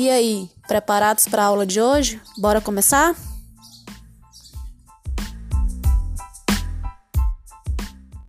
E aí, preparados para a aula de hoje? Bora começar?